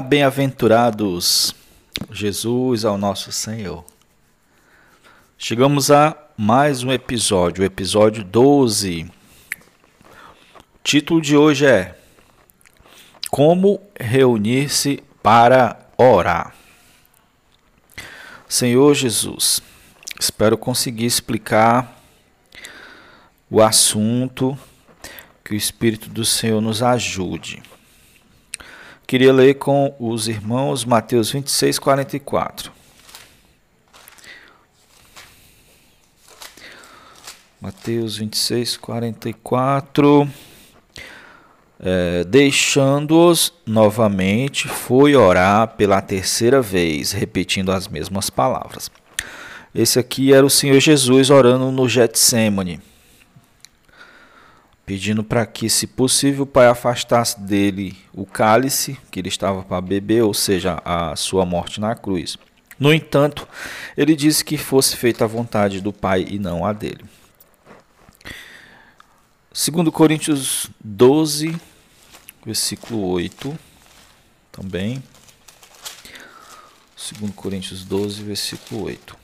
Bem-aventurados, Jesus ao nosso Senhor. Chegamos a mais um episódio, o episódio 12. O título de hoje é Como reunir-se para orar. Senhor Jesus, espero conseguir explicar o assunto, que o Espírito do Senhor nos ajude. Queria ler com os irmãos Mateus 26, 44. Mateus 26, 44. É, Deixando-os novamente, foi orar pela terceira vez, repetindo as mesmas palavras. Esse aqui era o Senhor Jesus orando no Getsemane pedindo para que, se possível, o pai afastasse dele o cálice que ele estava para beber, ou seja, a sua morte na cruz. No entanto, ele disse que fosse feita a vontade do pai e não a dele. Segundo Coríntios 12, versículo 8, também. Segundo Coríntios 12, versículo 8.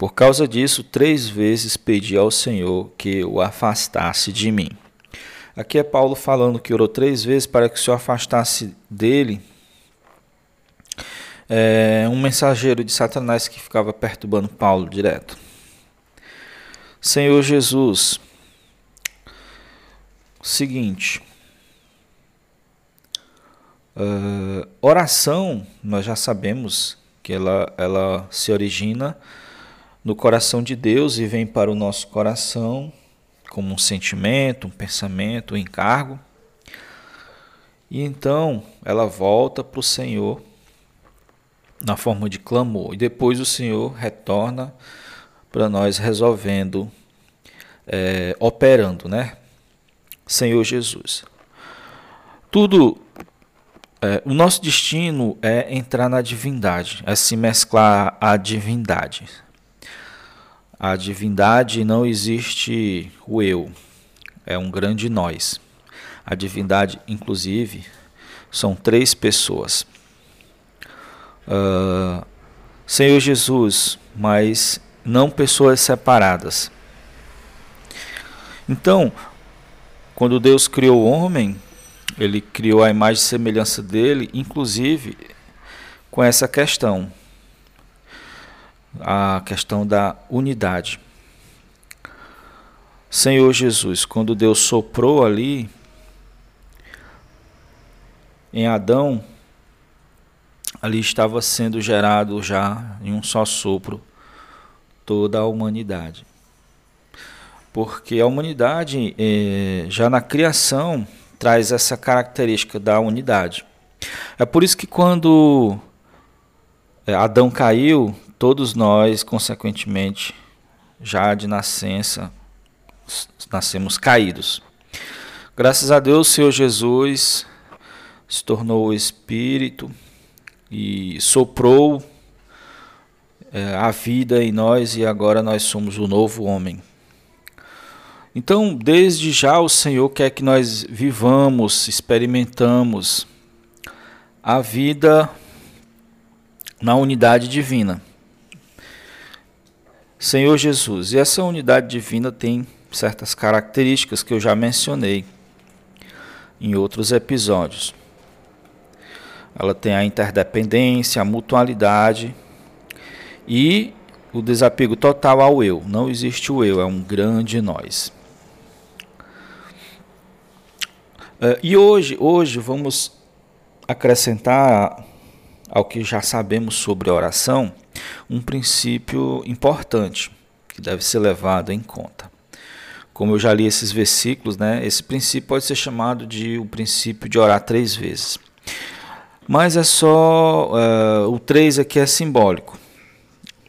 Por causa disso, três vezes pedi ao Senhor que o afastasse de mim. Aqui é Paulo falando que orou três vezes para que o Senhor afastasse dele é, um mensageiro de Satanás que ficava perturbando Paulo direto. Senhor Jesus, seguinte, uh, oração, nós já sabemos que ela, ela se origina no coração de Deus e vem para o nosso coração como um sentimento, um pensamento, um encargo. E então ela volta para o Senhor na forma de clamor. E depois o Senhor retorna para nós resolvendo, é, operando, né? Senhor Jesus. Tudo, é, o nosso destino é entrar na divindade, é se mesclar à divindade a divindade não existe o eu, é um grande nós. A divindade, inclusive, são três pessoas. Uh, Senhor Jesus, mas não pessoas separadas. Então, quando Deus criou o homem, ele criou a imagem e semelhança dele, inclusive com essa questão a questão da unidade. Senhor Jesus, quando Deus soprou ali em Adão, ali estava sendo gerado já em um só sopro toda a humanidade. Porque a humanidade, eh, já na criação, traz essa característica da unidade. É por isso que quando eh, Adão caiu, todos nós, consequentemente, já de nascença, nascemos caídos. Graças a Deus, o Senhor Jesus se tornou o Espírito e soprou é, a vida em nós e agora nós somos o novo homem. Então, desde já o Senhor quer que nós vivamos, experimentamos a vida na unidade divina. Senhor Jesus. E essa unidade divina tem certas características que eu já mencionei em outros episódios. Ela tem a interdependência, a mutualidade e o desapego total ao eu. Não existe o eu, é um grande nós. Uh, e hoje, hoje vamos acrescentar ao que já sabemos sobre a oração um princípio importante que deve ser levado em conta. Como eu já li esses versículos, né, esse princípio pode ser chamado de o princípio de orar três vezes. Mas é só. Uh, o três aqui é simbólico.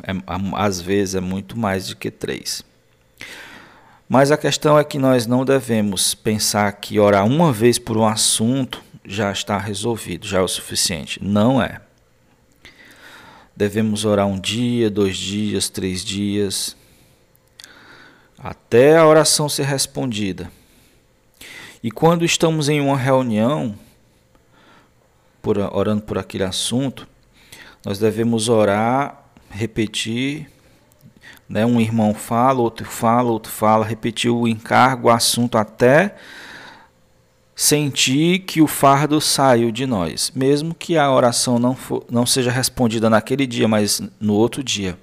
É, às vezes é muito mais do que três. Mas a questão é que nós não devemos pensar que orar uma vez por um assunto já está resolvido, já é o suficiente. Não é. Devemos orar um dia, dois dias, três dias, até a oração ser respondida. E quando estamos em uma reunião, por, orando por aquele assunto, nós devemos orar, repetir, né? um irmão fala, outro fala, outro fala, repetir o encargo, o assunto até sentir que o fardo saiu de nós, mesmo que a oração não, for, não seja respondida naquele dia, mas no outro dia.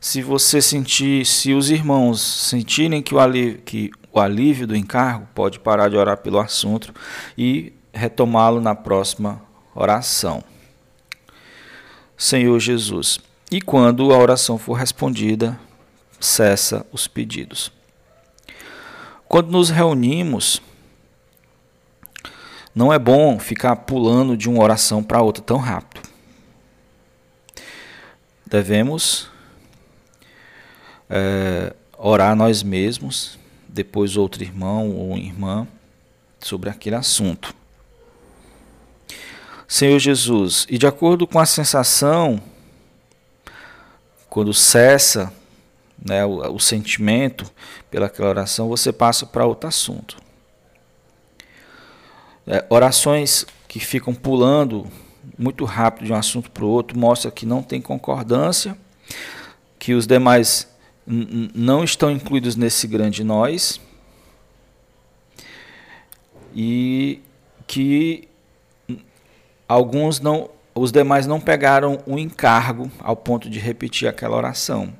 Se você sentir, se os irmãos sentirem que o alívio, que o alívio do encargo, pode parar de orar pelo assunto e retomá-lo na próxima oração. Senhor Jesus. E quando a oração for respondida, cessa os pedidos. Quando nos reunimos, não é bom ficar pulando de uma oração para outra tão rápido. Devemos é, orar nós mesmos depois outro irmão ou irmã sobre aquele assunto. Senhor Jesus, e de acordo com a sensação, quando cessa né, o, o sentimento pelaquela oração, você passa para outro assunto. É, orações que ficam pulando muito rápido de um assunto para o outro mostra que não tem concordância, que os demais não estão incluídos nesse grande nós e que alguns não, os demais não pegaram o encargo ao ponto de repetir aquela oração.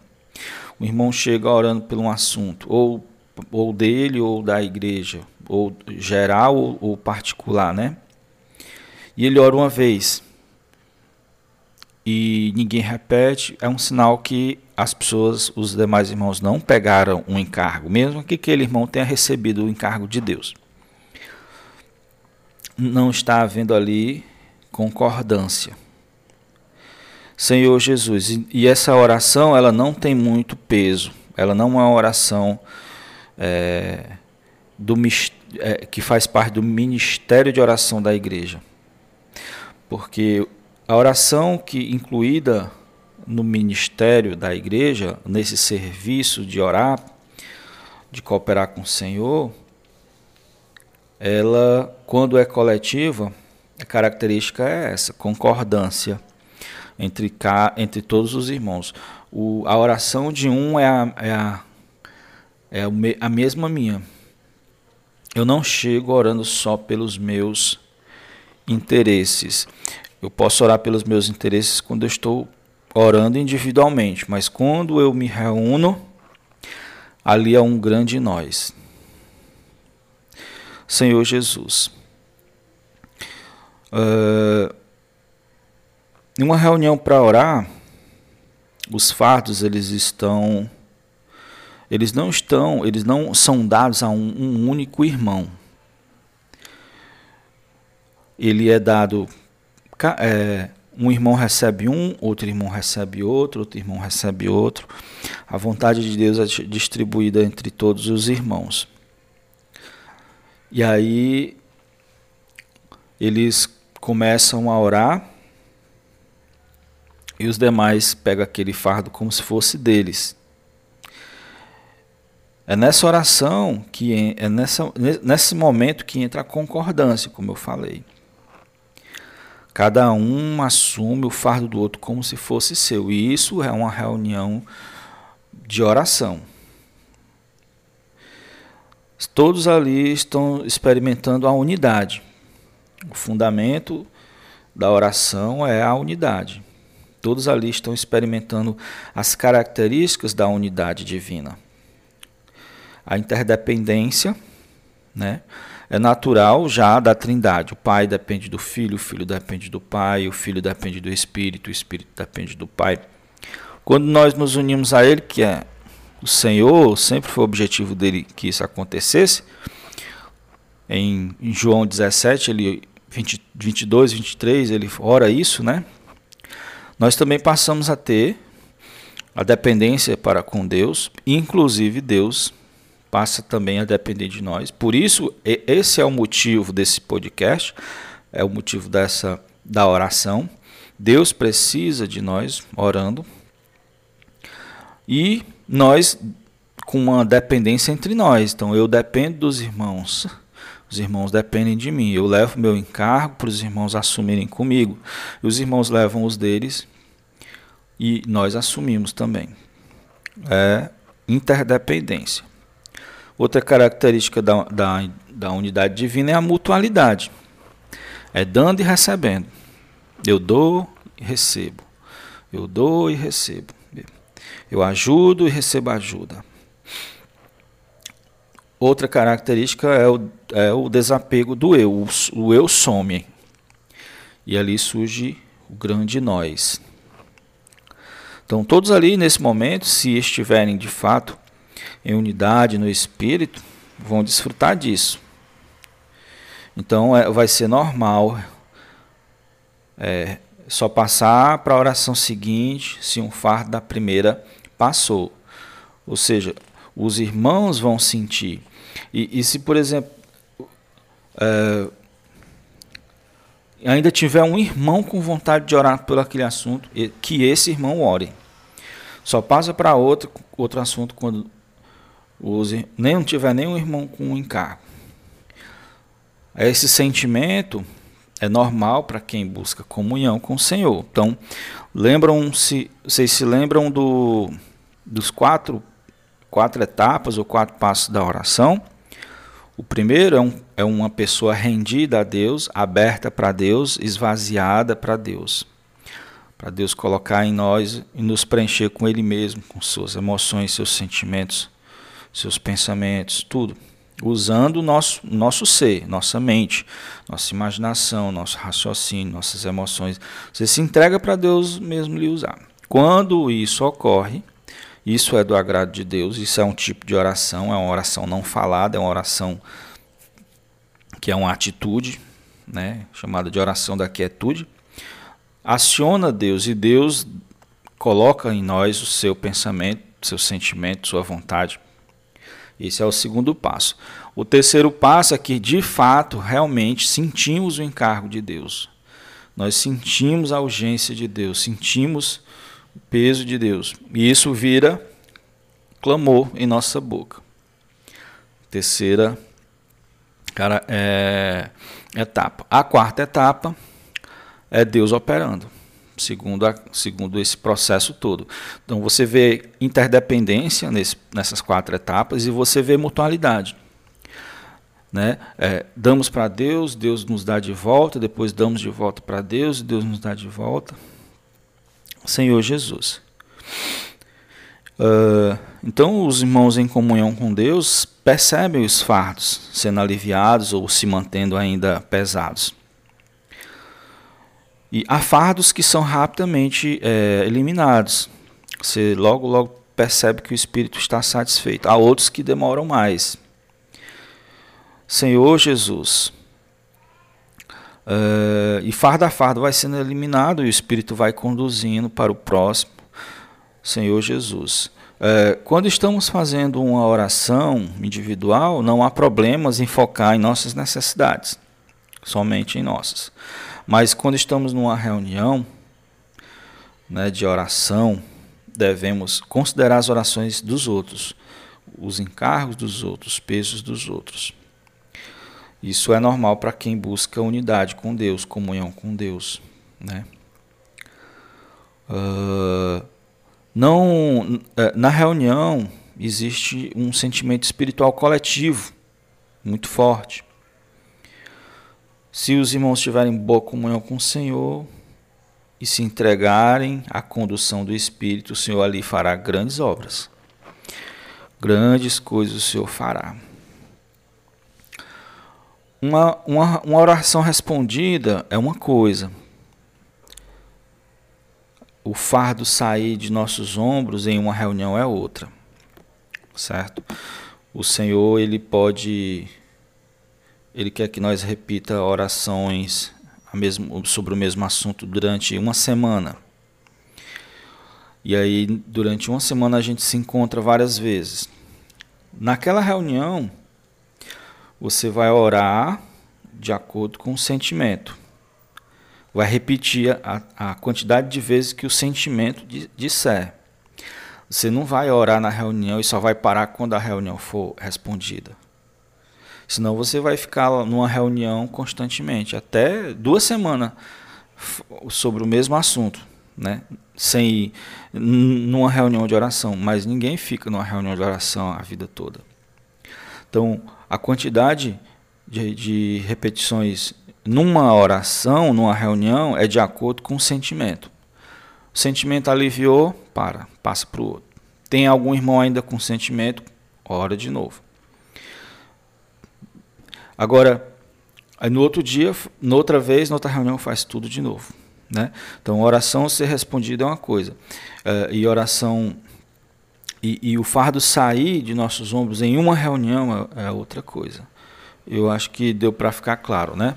O irmão chega orando por um assunto, ou, ou dele ou da igreja, ou geral ou, ou particular, né? E ele ora uma vez e ninguém repete, é um sinal que as pessoas, os demais irmãos, não pegaram um encargo, mesmo que aquele irmão tenha recebido o encargo de Deus. Não está havendo ali concordância. Senhor Jesus, e essa oração ela não tem muito peso, ela não é uma oração é, do, é, que faz parte do ministério de oração da igreja, porque a oração que incluída no ministério da igreja, nesse serviço de orar, de cooperar com o Senhor, ela, quando é coletiva, a característica é essa, concordância entre, entre todos os irmãos. O, a oração de um é a, é, a, é a mesma minha. Eu não chego orando só pelos meus interesses. Eu posso orar pelos meus interesses quando eu estou orando individualmente, mas quando eu me reúno, ali é um grande nós. Senhor Jesus. Uh, em uma reunião para orar, os fardos eles estão, eles não estão, eles não são dados a um, um único irmão. Ele é dado é, um irmão recebe um, outro irmão recebe outro, outro irmão recebe outro. A vontade de Deus é distribuída entre todos os irmãos. E aí eles começam a orar e os demais pegam aquele fardo como se fosse deles. É nessa oração que é nessa, nesse momento que entra a concordância, como eu falei. Cada um assume o fardo do outro como se fosse seu. E isso é uma reunião de oração. Todos ali estão experimentando a unidade. O fundamento da oração é a unidade. Todos ali estão experimentando as características da unidade divina. A interdependência, né? é natural já da trindade. O Pai depende do Filho, o Filho depende do Pai, o Filho depende do Espírito, o Espírito depende do Pai. Quando nós nos unimos a Ele, que é o Senhor, sempre foi o objetivo dele que isso acontecesse. Em, em João 17, ele 20, 22, 23, ele ora isso, né? Nós também passamos a ter a dependência para com Deus, inclusive Deus passa também a depender de nós. Por isso, esse é o motivo desse podcast, é o motivo dessa da oração. Deus precisa de nós orando e nós com uma dependência entre nós. Então eu dependo dos irmãos. Os irmãos dependem de mim. Eu levo meu encargo para os irmãos assumirem comigo. E os irmãos levam os deles e nós assumimos também. É interdependência. Outra característica da, da, da unidade divina é a mutualidade. É dando e recebendo. Eu dou e recebo. Eu dou e recebo. Eu ajudo e recebo ajuda. Outra característica é o, é o desapego do eu. O, eu some. E ali surge o grande nós. Então, todos ali nesse momento, se estiverem de fato em unidade no espírito, vão desfrutar disso. Então, é, vai ser normal é, só passar para a oração seguinte se um fardo da primeira passou. Ou seja, os irmãos vão sentir. E, e se, por exemplo, é, ainda tiver um irmão com vontade de orar por aquele assunto, que esse irmão ore. Só passa para outro, outro assunto quando os, nem não tiver nenhum irmão com um encargo. Esse sentimento é normal para quem busca comunhão com o Senhor. Então, lembram-se, vocês se lembram do, dos quatro, quatro etapas ou quatro passos da oração? O primeiro é, um, é uma pessoa rendida a Deus, aberta para Deus, esvaziada para Deus. Para Deus colocar em nós e nos preencher com Ele mesmo, com suas emoções, seus sentimentos, seus pensamentos, tudo. Usando o nosso, nosso ser, nossa mente, nossa imaginação, nosso raciocínio, nossas emoções. Você se entrega para Deus mesmo lhe usar. Quando isso ocorre, isso é do agrado de Deus, isso é um tipo de oração, é uma oração não falada, é uma oração que é uma atitude, né, chamada de oração da quietude. Aciona Deus e Deus coloca em nós o seu pensamento, seu sentimento, sua vontade. Esse é o segundo passo. O terceiro passo é que, de fato, realmente sentimos o encargo de Deus. Nós sentimos a urgência de Deus, sentimos o peso de Deus. E isso vira clamor em nossa boca. Terceira cara, é, etapa. A quarta etapa é Deus operando, segundo, a, segundo esse processo todo. Então você vê interdependência nesse, nessas quatro etapas e você vê mutualidade. Né? É, damos para Deus, Deus nos dá de volta, depois damos de volta para Deus, Deus nos dá de volta. Senhor Jesus. Uh, então, os irmãos em comunhão com Deus percebem os fardos sendo aliviados ou se mantendo ainda pesados. E há fardos que são rapidamente é, eliminados. Você logo, logo percebe que o espírito está satisfeito. Há outros que demoram mais. Senhor Jesus, Uh, e fardo a fardo vai sendo eliminado e o Espírito vai conduzindo para o próximo, Senhor Jesus. Uh, quando estamos fazendo uma oração individual, não há problemas em focar em nossas necessidades, somente em nossas. Mas quando estamos numa reunião né, de oração, devemos considerar as orações dos outros, os encargos dos outros, os pesos dos outros. Isso é normal para quem busca unidade com Deus, comunhão com Deus. Né? Uh, não, eh, na reunião existe um sentimento espiritual coletivo muito forte. Se os irmãos tiverem boa comunhão com o Senhor e se entregarem à condução do Espírito, o Senhor ali fará grandes obras. Grandes coisas o Senhor fará. Uma, uma, uma oração respondida é uma coisa. O fardo sair de nossos ombros em uma reunião é outra. Certo? O Senhor, ele pode ele quer que nós repita orações sobre o mesmo assunto durante uma semana. E aí, durante uma semana, a gente se encontra várias vezes. Naquela reunião, você vai orar de acordo com o sentimento. Vai repetir a, a quantidade de vezes que o sentimento disser. Você não vai orar na reunião e só vai parar quando a reunião for respondida. Senão você vai ficar numa reunião constantemente, até duas semanas sobre o mesmo assunto, né? Sem ir numa reunião de oração, mas ninguém fica numa reunião de oração a vida toda. Então, a quantidade de, de repetições numa oração, numa reunião, é de acordo com o sentimento. O sentimento aliviou, para, passa para o outro. Tem algum irmão ainda com sentimento, ora de novo. Agora, aí no outro dia, noutra vez, noutra reunião, faz tudo de novo. Né? Então, oração ser respondida é uma coisa, uh, e oração e, e, o fardo sair de nossos ombros em uma reunião é, é outra coisa. Eu acho que deu para ficar claro, né?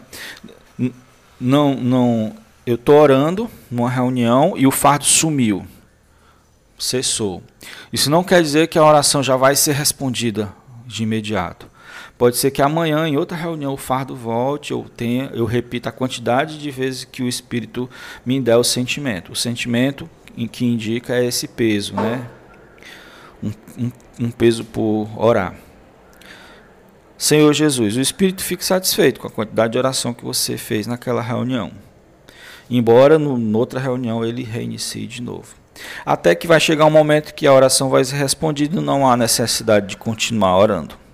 Não, não. Eu estou orando numa reunião e o fardo sumiu, cessou. Isso não quer dizer que a oração já vai ser respondida de imediato. Pode ser que amanhã, em outra reunião, o fardo volte, eu tenha, eu repita a quantidade de vezes que o Espírito me der o sentimento. O sentimento em que indica é esse peso, né? Um, um, um peso por orar. Senhor Jesus, o Espírito fique satisfeito com a quantidade de oração que você fez naquela reunião. Embora no, noutra reunião ele reinicie de novo. Até que vai chegar um momento que a oração vai ser respondida e não há necessidade de continuar orando.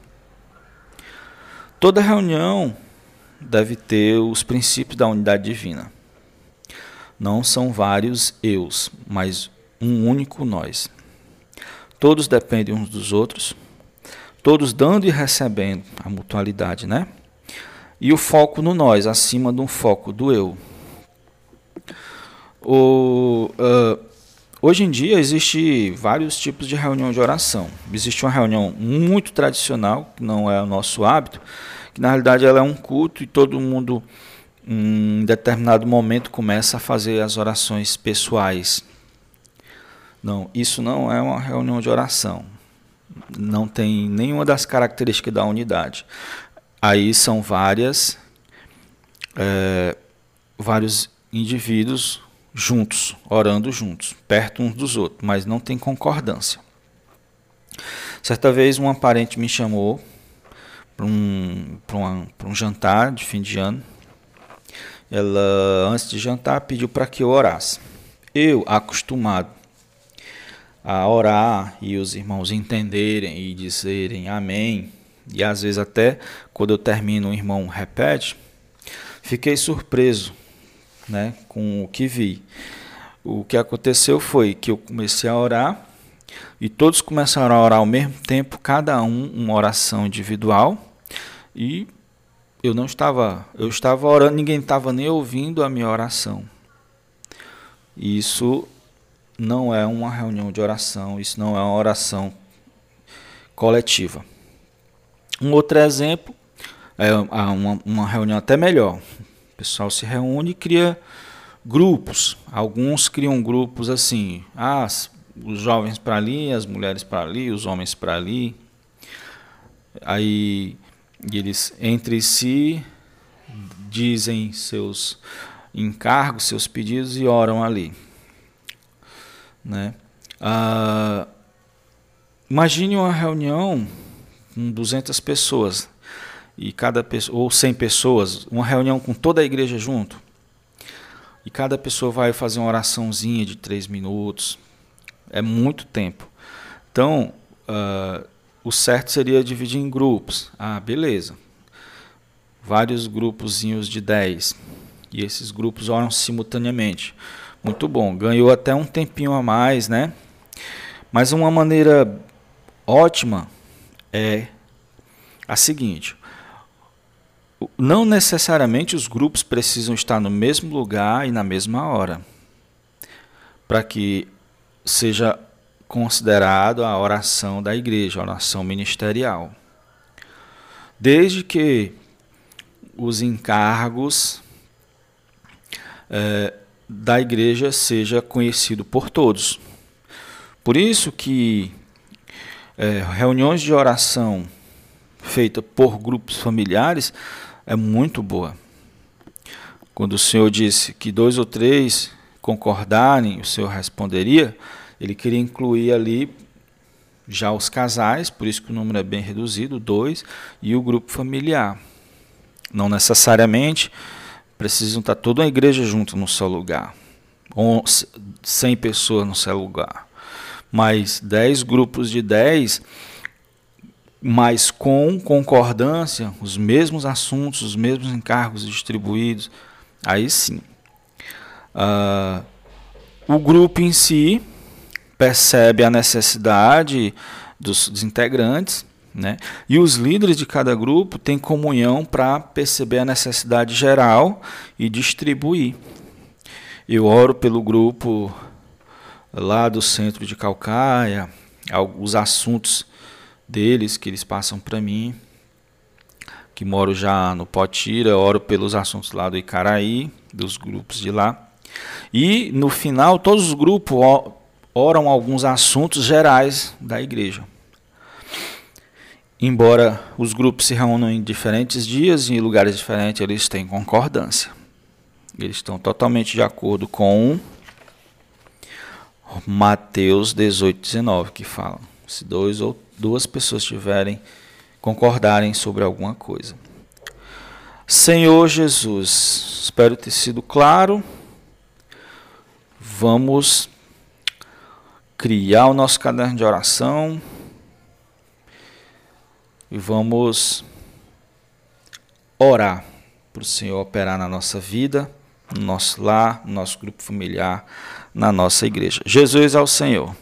Toda reunião deve ter os princípios da unidade divina. Não são vários eus, mas um único nós. Todos dependem uns dos outros, todos dando e recebendo a mutualidade, né? E o foco no nós, acima do foco do eu. O, uh, Hoje em dia existe vários tipos de reunião de oração. Existe uma reunião muito tradicional, que não é o nosso hábito, que na realidade ela é um culto e todo mundo em determinado momento começa a fazer as orações pessoais. Não, isso não é uma reunião de oração. Não tem nenhuma das características da unidade. Aí são várias, é, vários indivíduos juntos, orando juntos, perto uns dos outros, mas não tem concordância. Certa vez uma parente me chamou para um, um, um jantar de fim de ano. Ela, antes de jantar, pediu para que eu orasse. Eu, acostumado a orar e os irmãos entenderem e dizerem amém, e às vezes até quando eu termino, o irmão repete, fiquei surpreso né, com o que vi. O que aconteceu foi que eu comecei a orar e todos começaram a orar ao mesmo tempo, cada um uma oração individual, e eu não estava, eu estava orando, ninguém estava nem ouvindo a minha oração. Isso não é uma reunião de oração, isso não é uma oração coletiva. Um outro exemplo é uma, uma reunião até melhor pessoal se reúne e cria grupos. Alguns criam grupos assim, ah, os jovens para ali, as mulheres para ali, os homens para ali. Aí eles entre si dizem seus encargos, seus pedidos e oram ali. Né? Ah, imagine uma reunião com 200 pessoas e cada pessoa, ou 100 pessoas, uma reunião com toda a igreja junto. E cada pessoa vai fazer uma oraçãozinha de três minutos. É muito tempo. Então, uh, o certo seria dividir em grupos. Ah, beleza. Vários grupozinhos de 10. E esses grupos oram simultaneamente. Muito bom. Ganhou até um tempinho a mais, né? Mas uma maneira ótima é a seguinte: não necessariamente os grupos precisam estar no mesmo lugar e na mesma hora para que seja considerado a oração da igreja, a oração ministerial. Desde que os encargos é, da igreja seja conhecido por todos. Por isso que é, reuniões de oração feita por grupos familiares é muito boa. Quando o Senhor disse que dois ou três concordarem, o Senhor responderia, ele queria incluir ali já os casais, por isso que o número é bem reduzido, dois, e o grupo familiar. Não necessariamente precisam estar toda a igreja junto no seu lugar, 100 pessoas no seu lugar, mas 10 grupos de 10, mas com concordância, os mesmos assuntos, os mesmos encargos distribuídos, aí sim. Uh, o grupo em si percebe a necessidade dos, dos integrantes, né? E os líderes de cada grupo têm comunhão para perceber a necessidade geral e distribuir. Eu oro pelo grupo lá do centro de Calcaia, os assuntos deles que eles passam para mim, que moro já no Potira, oro pelos assuntos lá do Icaraí, dos grupos de lá. E no final, todos os grupos oram alguns assuntos gerais da igreja. Embora os grupos se reúnam em diferentes dias e em lugares diferentes, eles têm concordância. Eles estão totalmente de acordo com Mateus 18, 19, que fala: se dois ou duas pessoas tiverem concordarem sobre alguma coisa. Senhor Jesus, espero ter sido claro. Vamos criar o nosso caderno de oração e vamos orar para o Senhor operar na nossa vida, no nosso lar, no nosso grupo familiar, na nossa igreja. Jesus é o Senhor.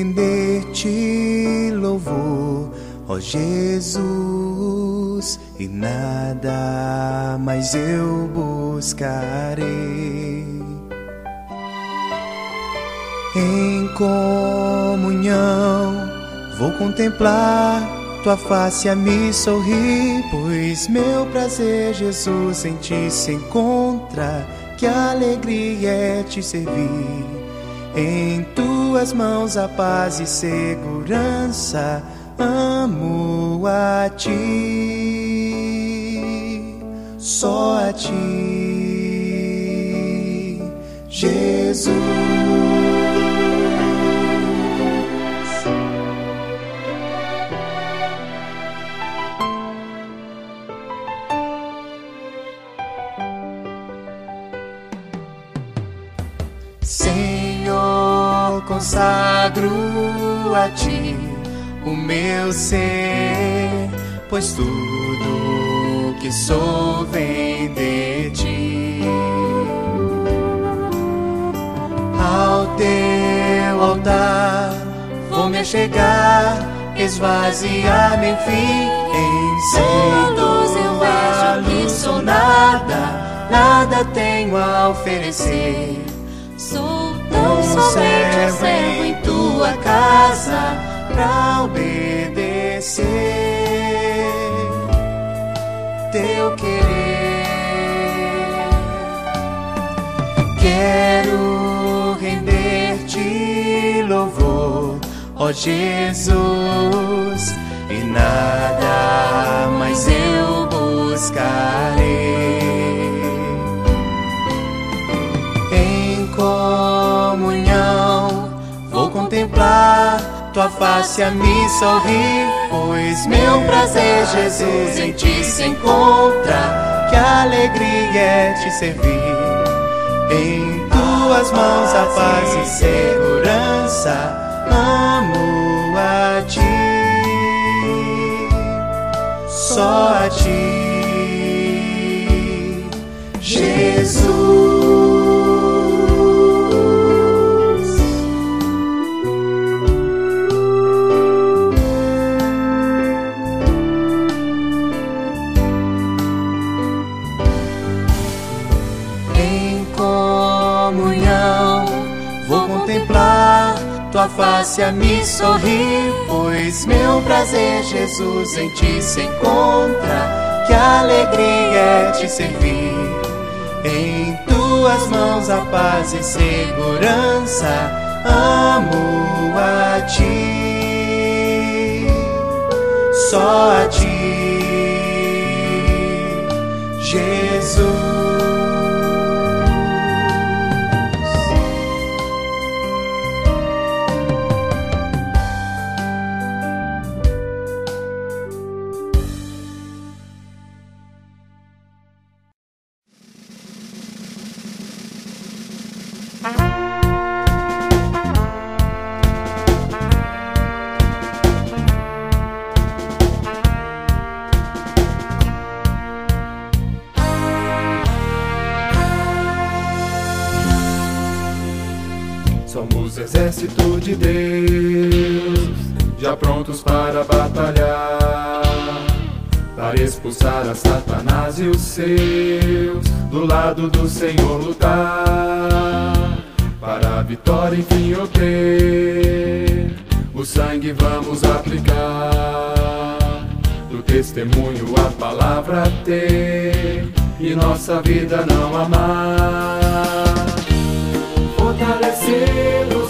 Quero render-te louvor, ó Jesus, e nada mais eu buscarei. Em comunhão vou contemplar tua face a me sorrir, pois meu prazer, Jesus, em ti se encontra. Que alegria é te servir em tuas mãos a paz e segurança, amo a ti, só a ti, Jesus. Consagro a ti o meu ser, pois tudo que sou vem de ti. Ao teu altar vou me chegar, esvaziar-me enfim. Em luz eu vejo que sou nada, nada tenho a oferecer. Sou tão somente um servo em tua casa pra obedecer teu querer. Quero render-te louvor, ó Jesus, e nada mais eu buscarei. Contemplar tua face a me sorrir. Pois meu prazer, Jesus, em ti se encontra. Que alegria é te servir. Em tuas mãos a paz e segurança. Amo a ti, só a ti, tua face a me sorrir, pois meu prazer, Jesus, em ti se encontra. Que alegria é te servir. Em tuas mãos a paz e segurança. Amo a ti, só a ti, Jesus. Seus, do lado do Senhor lutar, para a vitória enfim obter. O sangue vamos aplicar, do testemunho a palavra ter, e nossa vida não amar. Fortalecidos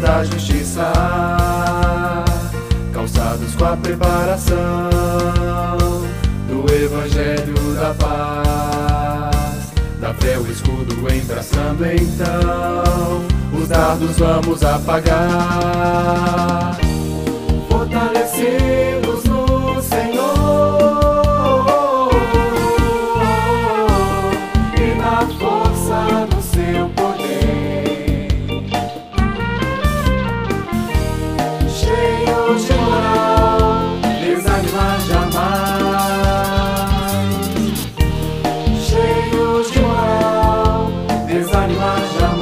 da justiça, calçados com a preparação do Evangelho da paz, da fé o escudo embraçando então, os dardos vamos apagar, jamais.